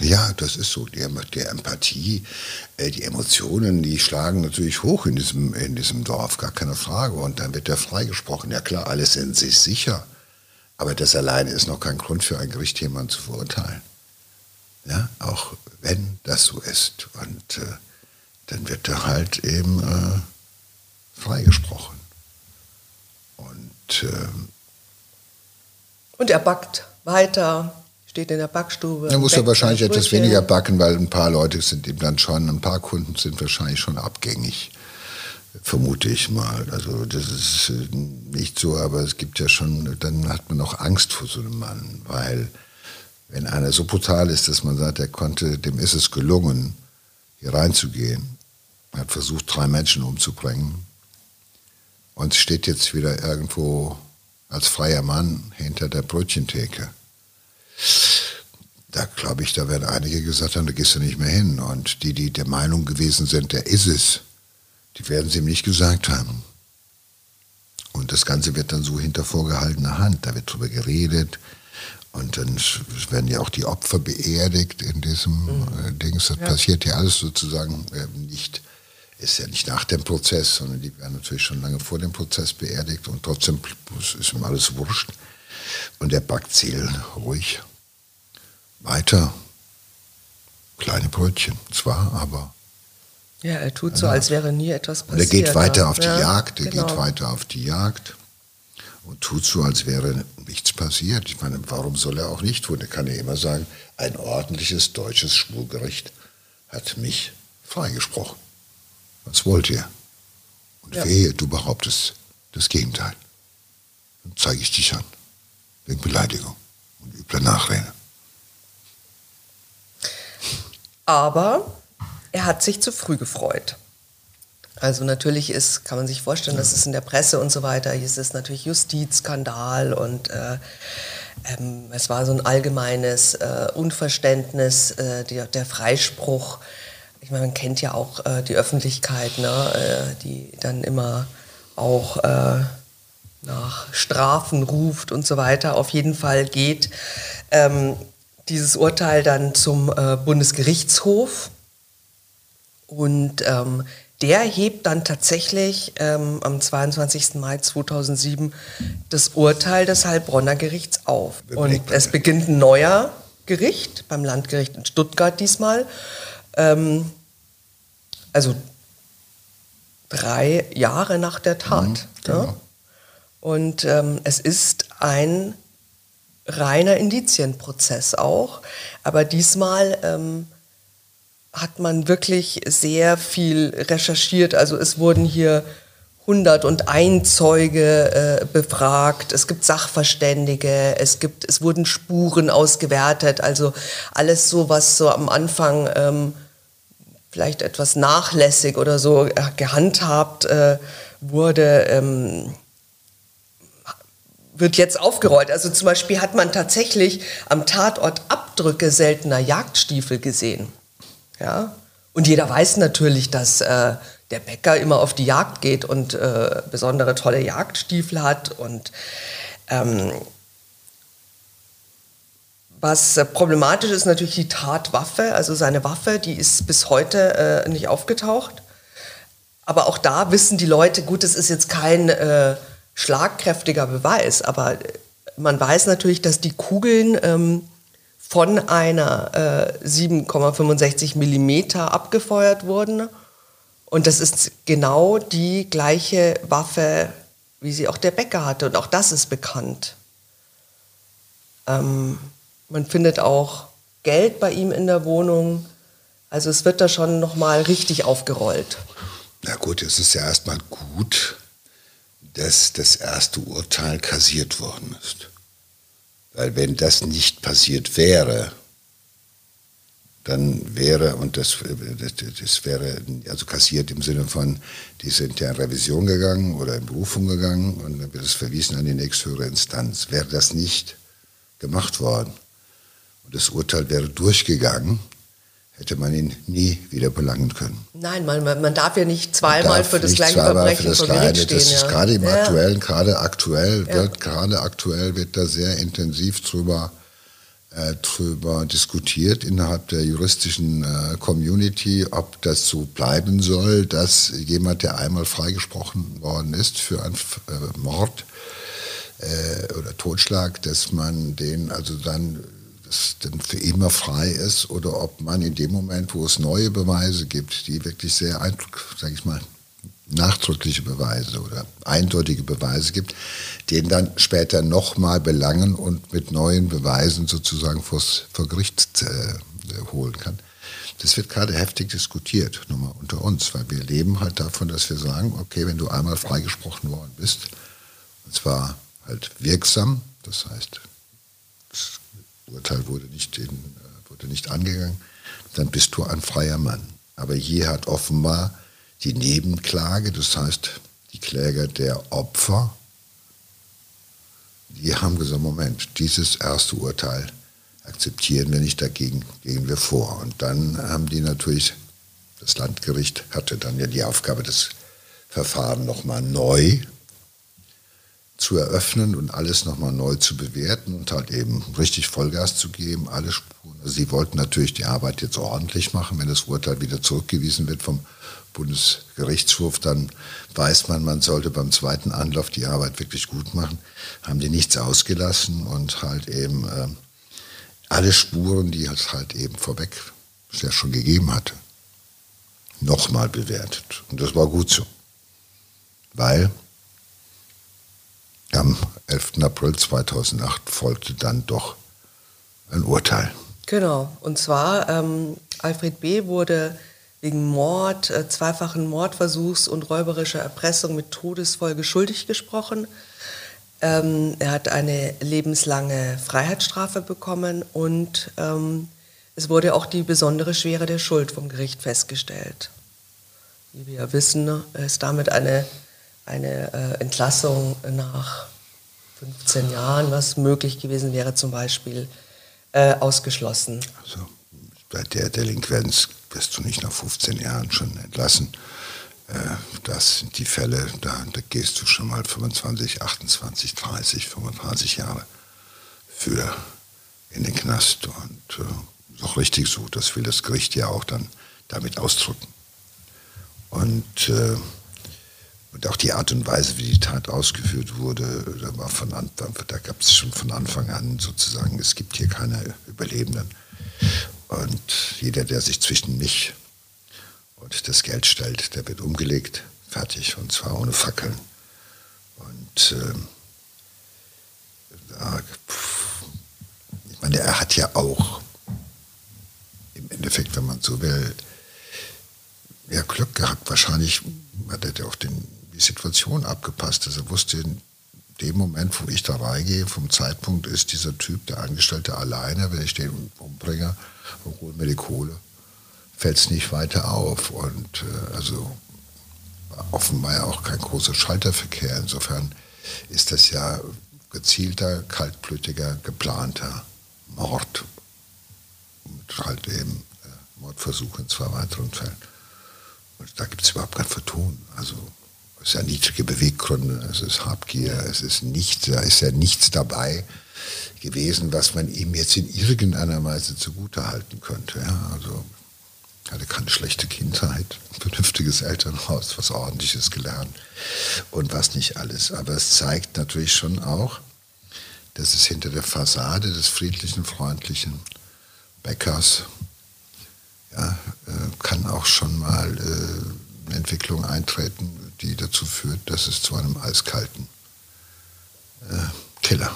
Ja, das ist so. Die, die Empathie, äh, die Emotionen, die schlagen natürlich hoch in diesem, in diesem Dorf, gar keine Frage. Und dann wird er freigesprochen. Ja klar, alles in sich sicher. Aber das alleine ist noch kein Grund für ein Gericht, jemanden zu verurteilen. Ja, auch wenn das so ist. Und äh, dann wird er halt eben äh, freigesprochen. Und, äh, und er backt weiter, steht in der Backstube. Er muss er wahrscheinlich etwas weniger backen, weil ein paar Leute sind ihm dann schon, ein paar Kunden sind wahrscheinlich schon abgängig vermute ich mal. Also das ist äh, nicht so, aber es gibt ja schon, dann hat man auch Angst vor so einem Mann, weil wenn einer so brutal ist, dass man sagt, er konnte, dem ist es gelungen, hier reinzugehen, er hat versucht, drei Menschen umzubringen und steht jetzt wieder irgendwo als freier Mann hinter der Brötchentheke. Da glaube ich, da werden einige gesagt haben, da gehst du nicht mehr hin. Und die, die der Meinung gewesen sind, der ist es, die werden sie ihm nicht gesagt haben. Und das Ganze wird dann so hinter vorgehaltener Hand. Da wird drüber geredet. Und dann werden ja auch die Opfer beerdigt in diesem mhm. Äh, Dings. Das ja. passiert ja alles sozusagen äh, nicht, ist ja nicht nach dem Prozess, sondern die werden natürlich schon lange vor dem Prozess beerdigt und trotzdem ist ihm alles wurscht. Und der backt Ziel ruhig weiter. Kleine Brötchen, zwar, aber ja, er tut so, als wäre nie etwas passiert. Und er geht weiter auf die ja, Jagd, er genau. geht weiter auf die Jagd und tut so, als wäre nichts passiert. Ich meine, warum soll er auch nicht tun? Er kann ja immer sagen, ein ordentliches deutsches Schwurgericht hat mich freigesprochen. Was wollt ihr? Und ja. wehe, du behauptest das Gegenteil. Dann zeige ich dich an. Wegen Beleidigung und übler Nachrede. Aber er hat sich zu früh gefreut. Also natürlich ist, kann man sich vorstellen, dass es in der Presse und so weiter, hier ist es natürlich Justizskandal und äh, ähm, es war so ein allgemeines äh, Unverständnis, äh, der, der, Freispruch. Ich meine, man kennt ja auch äh, die Öffentlichkeit, ne, äh, die dann immer auch äh, nach Strafen ruft und so weiter. Auf jeden Fall geht ähm, dieses Urteil dann zum Bundesgerichtshof und ähm, der hebt dann tatsächlich ähm, am 22. Mai 2007 das Urteil des Heilbronner Gerichts auf. Und es beginnt ein neuer Gericht, beim Landgericht in Stuttgart diesmal. Ähm, also drei Jahre nach der Tat. Mhm, genau. ja? Und ähm, es ist ein reiner Indizienprozess auch, aber diesmal ähm, hat man wirklich sehr viel recherchiert. Also es wurden hier 101 Zeuge äh, befragt, es gibt Sachverständige, es, gibt, es wurden Spuren ausgewertet, also alles so, was so am Anfang ähm, vielleicht etwas nachlässig oder so äh, gehandhabt äh, wurde, ähm, wird jetzt aufgerollt. Also zum Beispiel hat man tatsächlich am Tatort Abdrücke seltener Jagdstiefel gesehen. Ja? Und jeder weiß natürlich, dass äh, der Bäcker immer auf die Jagd geht und äh, besondere tolle Jagdstiefel hat. Und ähm, was äh, problematisch ist, natürlich die Tatwaffe, also seine Waffe, die ist bis heute äh, nicht aufgetaucht. Aber auch da wissen die Leute, gut, es ist jetzt kein äh, schlagkräftiger Beweis, aber man weiß natürlich, dass die Kugeln ähm, von einer äh, 7,65 Millimeter abgefeuert wurden. Und das ist genau die gleiche Waffe, wie sie auch der Bäcker hatte. Und auch das ist bekannt. Ähm, man findet auch Geld bei ihm in der Wohnung. Also es wird da schon nochmal richtig aufgerollt. Na gut, es ist ja erstmal gut, dass das erste Urteil kassiert worden ist. Weil wenn das nicht passiert wäre, dann wäre, und das, das, wäre also kassiert im Sinne von, die sind ja in Revision gegangen oder in Berufung gegangen und dann wird es verwiesen an die nächsthöhere Instanz. Wäre das nicht gemacht worden und das Urteil wäre durchgegangen, hätte man ihn nie wieder belangen können. Nein, man, man darf ja nicht zweimal für das gleiche Verbrechen für das vor Gericht stehen. Das ist ja. gerade im ja. aktuellen, gerade aktuell ja. wird gerade aktuell wird da sehr intensiv drüber äh, drüber diskutiert innerhalb der juristischen äh, Community, ob das so bleiben soll, dass jemand, der einmal freigesprochen worden ist für einen äh, Mord äh, oder Totschlag, dass man den also dann es denn für immer frei ist oder ob man in dem Moment, wo es neue Beweise gibt, die wirklich sehr, sage ich mal, nachdrückliche Beweise oder eindeutige Beweise gibt, den dann später nochmal belangen und mit neuen Beweisen sozusagen vors, vor Gericht äh, holen kann. Das wird gerade heftig diskutiert, nur mal unter uns, weil wir leben halt davon, dass wir sagen, okay, wenn du einmal freigesprochen worden bist, und zwar halt wirksam, das heißt, Urteil wurde nicht, in, äh, wurde nicht angegangen, dann bist du ein freier Mann. Aber hier hat offenbar die Nebenklage, das heißt die Kläger der Opfer, die haben gesagt, Moment, dieses erste Urteil akzeptieren wir nicht, dagegen gehen wir vor. Und dann haben die natürlich, das Landgericht hatte dann ja die Aufgabe, das Verfahren nochmal neu zu eröffnen und alles nochmal neu zu bewerten und halt eben richtig Vollgas zu geben, alle Spuren. Also sie wollten natürlich die Arbeit jetzt ordentlich machen. Wenn das Urteil wieder zurückgewiesen wird vom Bundesgerichtshof, dann weiß man, man sollte beim zweiten Anlauf die Arbeit wirklich gut machen. Haben die nichts ausgelassen und halt eben äh, alle Spuren, die es halt eben vorweg schon gegeben hatte, nochmal bewertet. Und das war gut so. Weil 11. April 2008 folgte dann doch ein Urteil. Genau, und zwar ähm, Alfred B. wurde wegen Mord, äh, zweifachen Mordversuchs und räuberischer Erpressung mit Todesfolge schuldig gesprochen. Ähm, er hat eine lebenslange Freiheitsstrafe bekommen und ähm, es wurde auch die besondere Schwere der Schuld vom Gericht festgestellt. wie wir wissen, ist damit eine, eine äh, Entlassung nach 15 Jahren, was möglich gewesen wäre, zum Beispiel äh, ausgeschlossen. Also bei der Delinquenz wirst du nicht nach 15 Jahren schon entlassen. Äh, das sind die Fälle, da, da, gehst du schon mal 25, 28, 30, 35 Jahre für in den Knast. Und äh, auch richtig so, das will das Gericht ja auch dann damit ausdrücken. Und, äh, und auch die Art und Weise, wie die Tat ausgeführt wurde, da, war von Anfang, da gab es schon von Anfang an sozusagen, es gibt hier keine Überlebenden. Und jeder, der sich zwischen mich und das Geld stellt, der wird umgelegt, fertig, und zwar ohne Fackeln. Und äh, da, ich meine, er hat ja auch im Endeffekt, wenn man so will, ja, Glück gehabt. Wahrscheinlich hat er auch den, die Situation abgepasst. Also er wusste in dem Moment, wo ich da reingehe, vom Zeitpunkt ist dieser Typ, der Angestellte, alleine. Wenn ich den umbringe und hole mir die Kohle, fällt es nicht weiter auf. Und äh, also offenbar ja auch kein großer Schalterverkehr. Insofern ist das ja gezielter, kaltblütiger, geplanter Mord. Und halt eben äh, Mordversuch in zwei weiteren Fällen. Und da gibt es überhaupt kein Vertun. Also es ist ja niedrige Beweggründe, es ist Habgier, es ist nichts, da ist ja nichts dabei gewesen, was man ihm jetzt in irgendeiner Weise zugutehalten könnte. Ja, also hatte keine schlechte Kindheit, vernünftiges Elternhaus, was ordentliches gelernt und was nicht alles. Aber es zeigt natürlich schon auch, dass es hinter der Fassade des friedlichen, freundlichen Bäckers ja, äh, kann auch schon mal äh, eine Entwicklung eintreten, die dazu führt, dass es zu einem eiskalten äh, Killer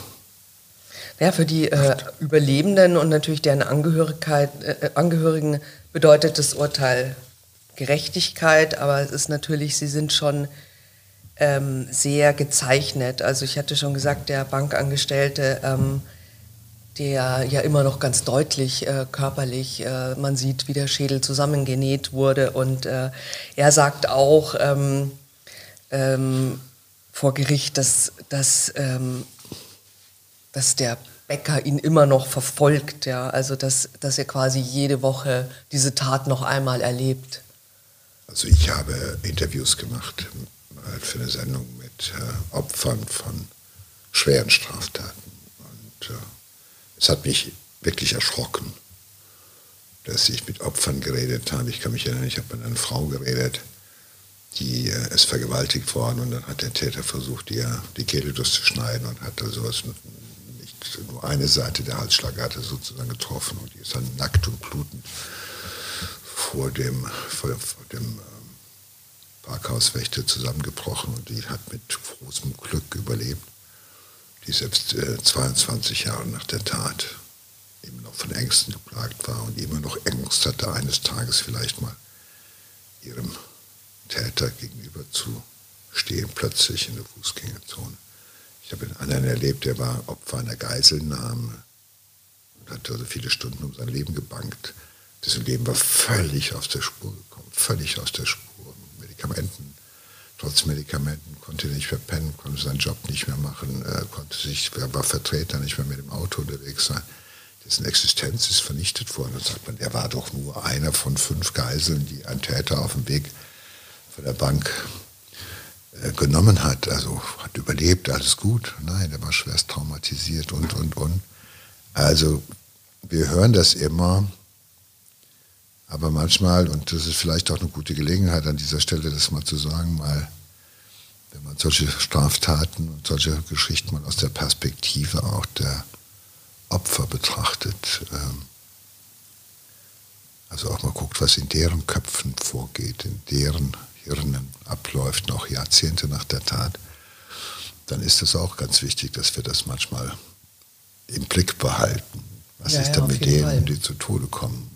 ja, für die äh, Überlebenden und natürlich deren Angehörigkeit, äh, Angehörigen bedeutet das Urteil Gerechtigkeit, aber es ist natürlich, sie sind schon ähm, sehr gezeichnet. Also ich hatte schon gesagt, der Bankangestellte ähm, der ja immer noch ganz deutlich äh, körperlich, äh, man sieht, wie der Schädel zusammengenäht wurde. Und äh, er sagt auch ähm, ähm, vor Gericht, dass, dass, ähm, dass der Bäcker ihn immer noch verfolgt, ja, also dass, dass er quasi jede Woche diese Tat noch einmal erlebt. Also ich habe Interviews gemacht äh, für eine Sendung mit äh, Opfern von schweren Straftaten. Und äh, es hat mich wirklich erschrocken, dass ich mit Opfern geredet habe. Ich kann mich erinnern, ich habe mit einer Frau geredet, die äh, ist vergewaltigt worden und dann hat der Täter versucht, ihr die Kehle durchzuschneiden und hat also was nicht nur eine Seite der Halsschlagader sozusagen getroffen und die ist dann nackt und blutend vor dem, vor, vor dem ähm, Parkhauswächter zusammengebrochen und die hat mit großem Glück überlebt die selbst äh, 22 Jahre nach der Tat immer noch von Ängsten geplagt war und immer noch Angst hatte, eines Tages vielleicht mal ihrem Täter gegenüber zu stehen, plötzlich in der Fußgängerzone. Ich habe einen anderen erlebt, der war Opfer einer Geiselnahme und hat also viele Stunden um sein Leben gebankt. Dessen Leben war völlig aus der Spur gekommen, völlig aus der Spur. Medikamenten trotz Medikamenten, konnte nicht mehr pennen, konnte seinen Job nicht mehr machen, äh, konnte sich, war Vertreter nicht mehr mit dem Auto unterwegs sein. Dessen Existenz ist vernichtet worden. Da sagt man, er war doch nur einer von fünf Geiseln, die ein Täter auf dem Weg von der Bank äh, genommen hat. Also hat überlebt, alles gut. Nein, er war schwerst traumatisiert und, und, und. Also wir hören das immer, aber manchmal, und das ist vielleicht auch eine gute Gelegenheit an dieser Stelle, das mal zu sagen, mal, wenn man solche Straftaten und solche Geschichten mal aus der Perspektive auch der Opfer betrachtet, ähm, also auch mal guckt, was in deren Köpfen vorgeht, in deren Hirnen abläuft, noch Jahrzehnte nach der Tat, dann ist es auch ganz wichtig, dass wir das manchmal im Blick behalten. Was ja, ist ja, denn mit denen, Fall. die zu Tode kommen?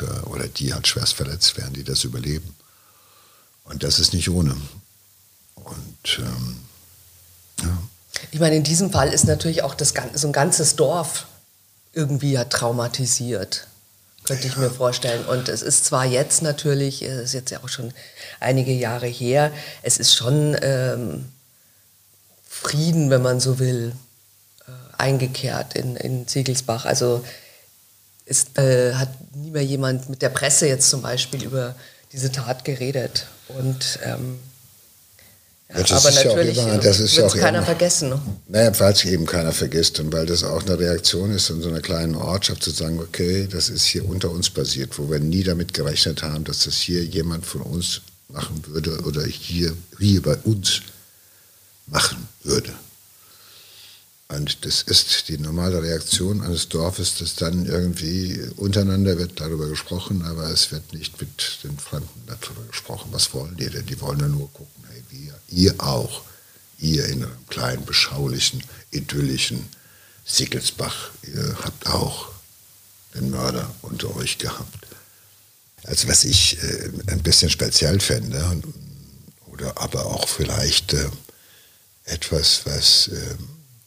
äh, oder die halt schwerst verletzt werden, die das überleben. Und das ist nicht ohne. Und ähm, ja. Ich meine, in diesem Fall ist natürlich auch das, so ein ganzes Dorf irgendwie ja traumatisiert. Könnte ich mir vorstellen. Und es ist zwar jetzt natürlich, es ist jetzt ja auch schon einige Jahre her, es ist schon ähm, Frieden, wenn man so will, äh, eingekehrt in, in Siegelsbach. Also es äh, hat nie mehr jemand mit der Presse jetzt zum Beispiel über diese Tat geredet. Und ähm, ja, aber natürlich ja wird es keiner immer, vergessen. Ne? Naja, falls eben keiner vergisst und weil das auch eine Reaktion ist in so einer kleinen Ortschaft zu sagen, okay, das ist hier unter uns passiert, wo wir nie damit gerechnet haben, dass das hier jemand von uns machen würde oder hier, hier bei uns machen würde. Und das ist die normale Reaktion eines Dorfes, dass dann irgendwie untereinander wird darüber gesprochen, aber es wird nicht mit den Fremden darüber gesprochen. Was wollen die denn? Die wollen ja nur gucken, hey, wir, ihr auch, ihr in einem kleinen, beschaulichen, idyllischen Sickelsbach, ihr habt auch den Mörder unter euch gehabt. Also was ich äh, ein bisschen speziell fände, oder aber auch vielleicht äh, etwas, was... Äh,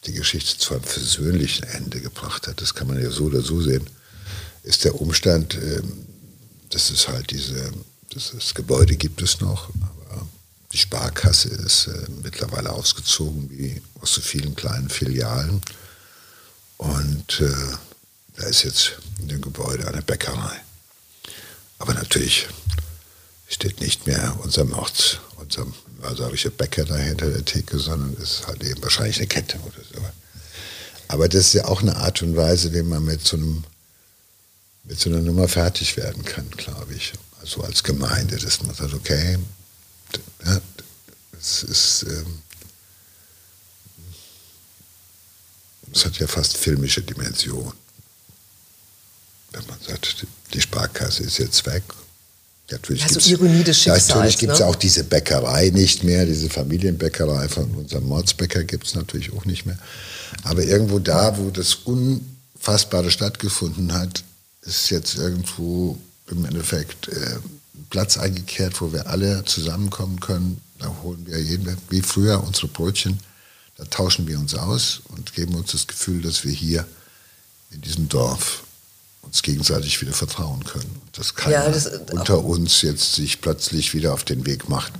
die Geschichte zu einem versöhnlichen Ende gebracht hat, das kann man ja so oder so sehen, ist der Umstand, ähm, dass es halt diese, das, das Gebäude gibt es noch, aber die Sparkasse ist äh, mittlerweile ausgezogen, wie aus so vielen kleinen Filialen. Und äh, da ist jetzt in dem Gebäude eine Bäckerei. Aber natürlich steht nicht mehr unser Mords, unser mörderische Bäcker da hinter der Theke, sondern ist halt eben wahrscheinlich eine Kette oder so. Aber das ist ja auch eine Art und Weise, wie man mit so, einem, mit so einer Nummer fertig werden kann, glaube ich. Also als Gemeinde, dass man sagt, okay, ja, es ist, ähm, es hat ja fast filmische Dimension. Wenn man sagt, die Sparkasse ist jetzt weg Natürlich also Ironie des Schicksals. Natürlich gibt es ne? auch diese Bäckerei nicht mehr, diese Familienbäckerei von unserem Mordsbäcker gibt es natürlich auch nicht mehr. Aber irgendwo da, wo das Unfassbare stattgefunden hat, ist jetzt irgendwo im Endeffekt äh, Platz eingekehrt, wo wir alle zusammenkommen können. Da holen wir jeden, wie früher unsere Brötchen, da tauschen wir uns aus und geben uns das Gefühl, dass wir hier in diesem Dorf uns gegenseitig wieder vertrauen können. Dass keiner ja, das, unter uns jetzt sich plötzlich wieder auf den Weg macht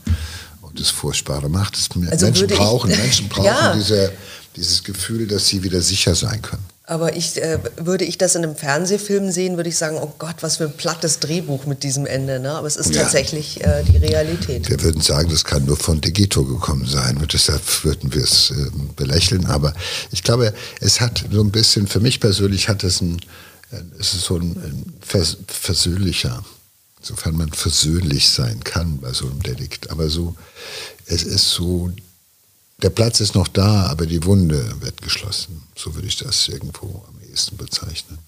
und das Furchtbare macht. Das also Menschen brauchen, ich, Menschen [laughs] brauchen ja. diese, dieses Gefühl, dass sie wieder sicher sein können. Aber ich, äh, würde ich das in einem Fernsehfilm sehen, würde ich sagen, oh Gott, was für ein plattes Drehbuch mit diesem Ende. Ne? Aber es ist ja. tatsächlich äh, die Realität. Wir würden sagen, das kann nur von Degito gekommen sein und deshalb würden wir es äh, belächeln. Aber ich glaube, es hat so ein bisschen, für mich persönlich hat es ein, es ist so ein, ein vers versöhnlicher, sofern man versöhnlich sein kann bei so einem Delikt. Aber so, es ist so, der Platz ist noch da, aber die Wunde wird geschlossen. So würde ich das irgendwo am ehesten bezeichnen.